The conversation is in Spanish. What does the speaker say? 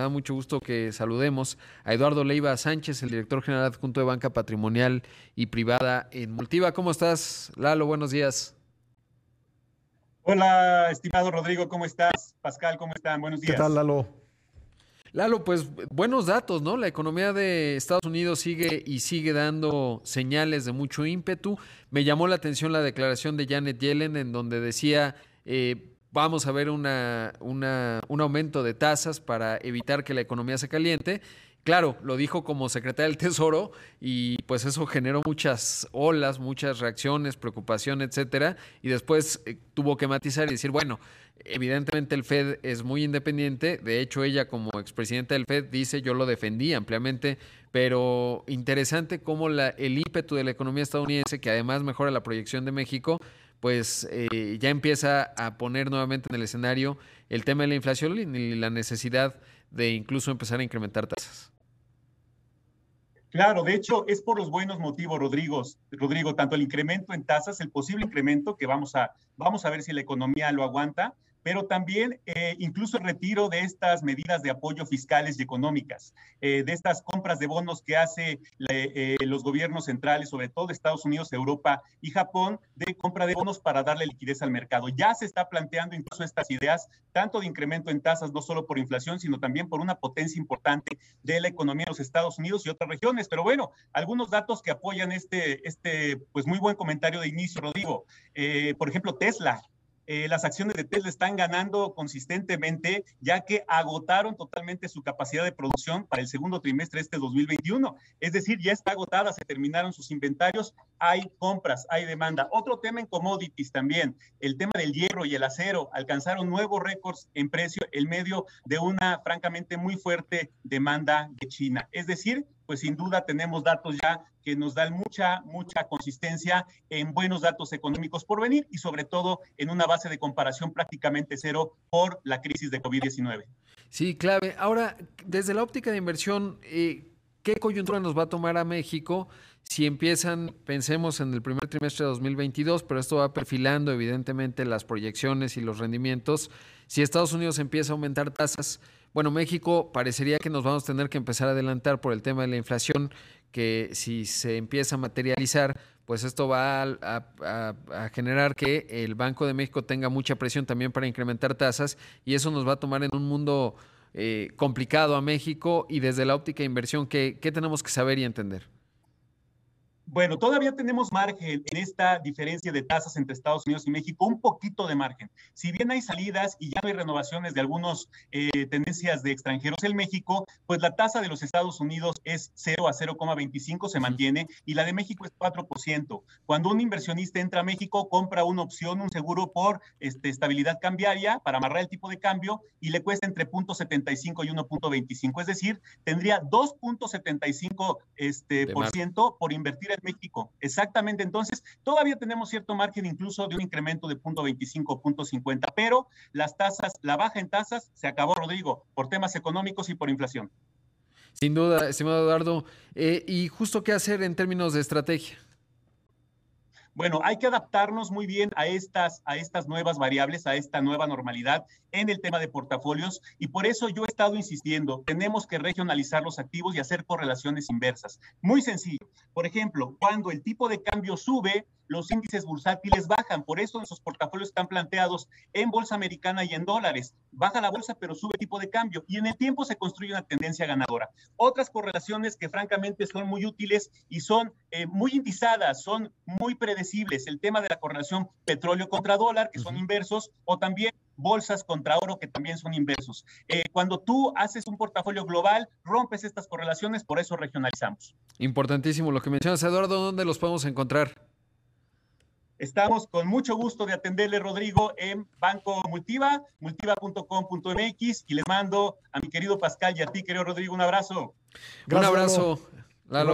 me da mucho gusto que saludemos a Eduardo Leiva Sánchez, el director general adjunto de Banca Patrimonial y Privada en Multiva. ¿Cómo estás, Lalo? Buenos días. Hola, estimado Rodrigo, ¿cómo estás? Pascal, ¿cómo están? Buenos días. ¿Qué tal, Lalo? Lalo, pues buenos datos, ¿no? La economía de Estados Unidos sigue y sigue dando señales de mucho ímpetu. Me llamó la atención la declaración de Janet Yellen en donde decía, eh, vamos a ver una, un aumento de tasas para evitar que la economía se caliente. Claro, lo dijo como secretaria del Tesoro y pues eso generó muchas olas, muchas reacciones, preocupación, etcétera. Y después eh, tuvo que matizar y decir, bueno, evidentemente el Fed es muy independiente. De hecho, ella como expresidenta del Fed dice, yo lo defendí ampliamente, pero interesante cómo la, el ímpetu de la economía estadounidense, que además mejora la proyección de México, pues eh, ya empieza a poner nuevamente en el escenario el tema de la inflación y la necesidad de incluso empezar a incrementar tasas. Claro, de hecho, es por los buenos motivos, Rodrigo, Rodrigo, tanto el incremento en tasas, el posible incremento que vamos a, vamos a ver si la economía lo aguanta, pero también eh, incluso el retiro de estas medidas de apoyo fiscales y económicas, eh, de estas compras de bonos que hace eh, los gobiernos centrales, sobre todo Estados Unidos, Europa y Japón, de compra de bonos para darle liquidez al mercado. Ya se está planteando incluso estas ideas, tanto de incremento en tasas, no solo por inflación, sino también por una potencia importante de la economía de los Estados Unidos y otras regiones. Pero bueno, algunos datos que apoyan este, este pues muy buen comentario de inicio, Rodrigo. por ejemplo, Tesla eh, las acciones de Tesla están ganando consistentemente, ya que agotaron totalmente su capacidad de producción para el segundo trimestre de este 2021. Es decir, ya está agotada, se terminaron sus inventarios, hay compras, hay demanda. Otro tema en commodities también, el tema del hierro y el acero, alcanzaron nuevos récords en precio en medio de una francamente muy fuerte demanda de China. Es decir, pues sin duda tenemos datos ya que nos dan mucha, mucha consistencia en buenos datos económicos por venir y sobre todo en una base de comparación prácticamente cero por la crisis de COVID-19. Sí, clave. Ahora, desde la óptica de inversión, eh, ¿qué coyuntura nos va a tomar a México? Si empiezan, pensemos en el primer trimestre de 2022, pero esto va perfilando evidentemente las proyecciones y los rendimientos. Si Estados Unidos empieza a aumentar tasas, bueno, México parecería que nos vamos a tener que empezar a adelantar por el tema de la inflación, que si se empieza a materializar, pues esto va a, generar que el Banco de México tenga mucha presión también para incrementar tasas y eso nos va a tomar en un mundo eh, complicado a México y desde la óptica de inversión, ¿qué, ¿qué tenemos que saber y entender? Bueno, todavía tenemos margen en esta diferencia de tasas entre Estados Unidos y México, un poquito de margen. Si bien hay salidas y ya hay renovaciones de algunas eh, tendencias de extranjeros en México, pues la tasa de los Estados Unidos es 0 a 0,25, se mantiene, y la de México es 4%. Cuando un inversionista entra a México, compra una opción, un seguro por este, estabilidad cambiaria para amarrar el tipo de cambio y le cuesta entre 0.75 y 1.25. Es decir, tendría 2.75% este, por, ciento por invertir en México. Exactamente. Entonces, todavía tenemos cierto margen incluso de un incremento de 0.25, 0.50, pero las tasas, la baja en tasas se acabó, Rodrigo, por temas económicos y por inflación. Sin duda, estimado Eduardo. Eh, ¿Y justo qué hacer en términos de estrategia? Bueno, hay que adaptarnos muy bien a estas, a estas nuevas variables, a esta nueva normalidad en el tema de portafolios y por eso yo he estado insistiendo, tenemos que regionalizar los activos y hacer correlaciones inversas. Muy sencillo. Por ejemplo, cuando el tipo de cambio sube, los índices bursátiles bajan. Por eso nuestros portafolios están planteados en bolsa americana y en dólares. Baja la bolsa, pero sube tipo de cambio. Y en el tiempo se construye una tendencia ganadora. Otras correlaciones que francamente son muy útiles y son eh, muy indizadas, son muy predecibles. El tema de la correlación petróleo contra dólar, que son inversos, o también bolsas contra oro, que también son inversos. Eh, cuando tú haces un portafolio global, rompes estas correlaciones, por eso regionalizamos. Importantísimo lo que mencionas, Eduardo, ¿dónde los podemos encontrar? Estamos con mucho gusto de atenderle, Rodrigo, en Banco Multiva, multiva.com.mx y le mando a mi querido Pascal y a ti, querido Rodrigo, un abrazo. un abrazo. Lalo.